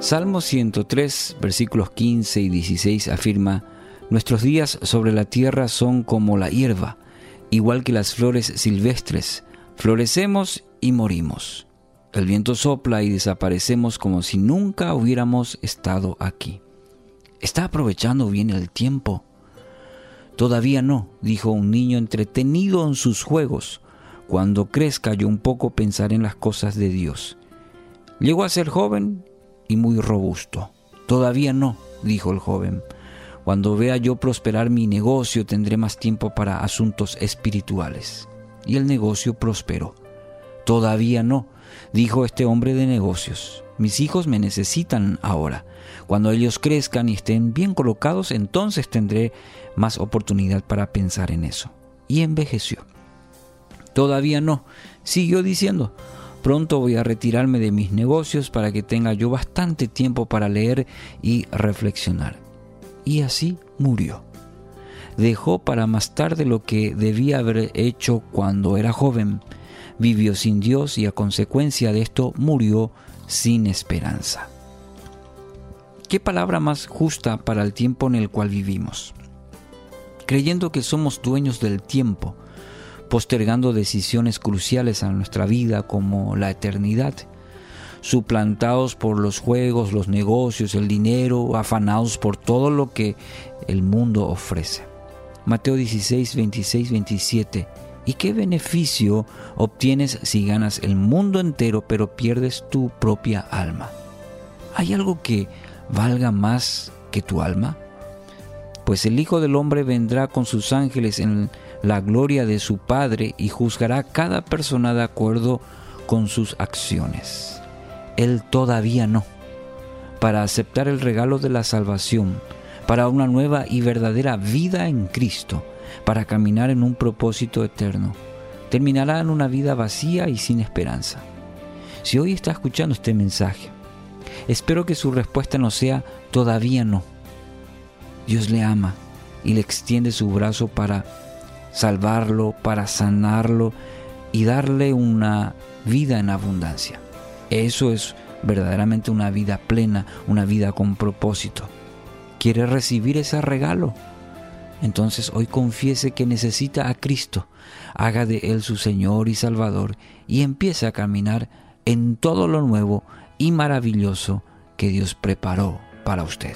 Salmo 103, versículos 15 y 16 afirma, Nuestros días sobre la tierra son como la hierba, igual que las flores silvestres, florecemos y morimos. El viento sopla y desaparecemos como si nunca hubiéramos estado aquí. ¿Está aprovechando bien el tiempo? Todavía no, dijo un niño entretenido en sus juegos. Cuando crezca yo un poco pensaré en las cosas de Dios. Llegó a ser joven y muy robusto. Todavía no, dijo el joven. Cuando vea yo prosperar mi negocio tendré más tiempo para asuntos espirituales. Y el negocio prosperó. Todavía no, dijo este hombre de negocios. Mis hijos me necesitan ahora. Cuando ellos crezcan y estén bien colocados, entonces tendré más oportunidad para pensar en eso. Y envejeció. Todavía no, siguió diciendo. Pronto voy a retirarme de mis negocios para que tenga yo bastante tiempo para leer y reflexionar. Y así murió. Dejó para más tarde lo que debía haber hecho cuando era joven. Vivió sin Dios y a consecuencia de esto murió sin esperanza. ¿Qué palabra más justa para el tiempo en el cual vivimos? Creyendo que somos dueños del tiempo, postergando decisiones cruciales a nuestra vida como la eternidad, suplantados por los juegos, los negocios, el dinero, afanados por todo lo que el mundo ofrece. Mateo 16, 26, 27. ¿Y qué beneficio obtienes si ganas el mundo entero pero pierdes tu propia alma? ¿Hay algo que valga más que tu alma? Pues el Hijo del Hombre vendrá con sus ángeles en la gloria de su Padre y juzgará a cada persona de acuerdo con sus acciones. Él todavía no. Para aceptar el regalo de la salvación, para una nueva y verdadera vida en Cristo, para caminar en un propósito eterno, terminará en una vida vacía y sin esperanza. Si hoy está escuchando este mensaje, espero que su respuesta no sea todavía no. Dios le ama y le extiende su brazo para salvarlo, para sanarlo y darle una vida en abundancia. Eso es verdaderamente una vida plena, una vida con propósito. ¿Quiere recibir ese regalo? Entonces hoy confiese que necesita a Cristo, haga de Él su Señor y Salvador y empiece a caminar en todo lo nuevo y maravilloso que Dios preparó para usted.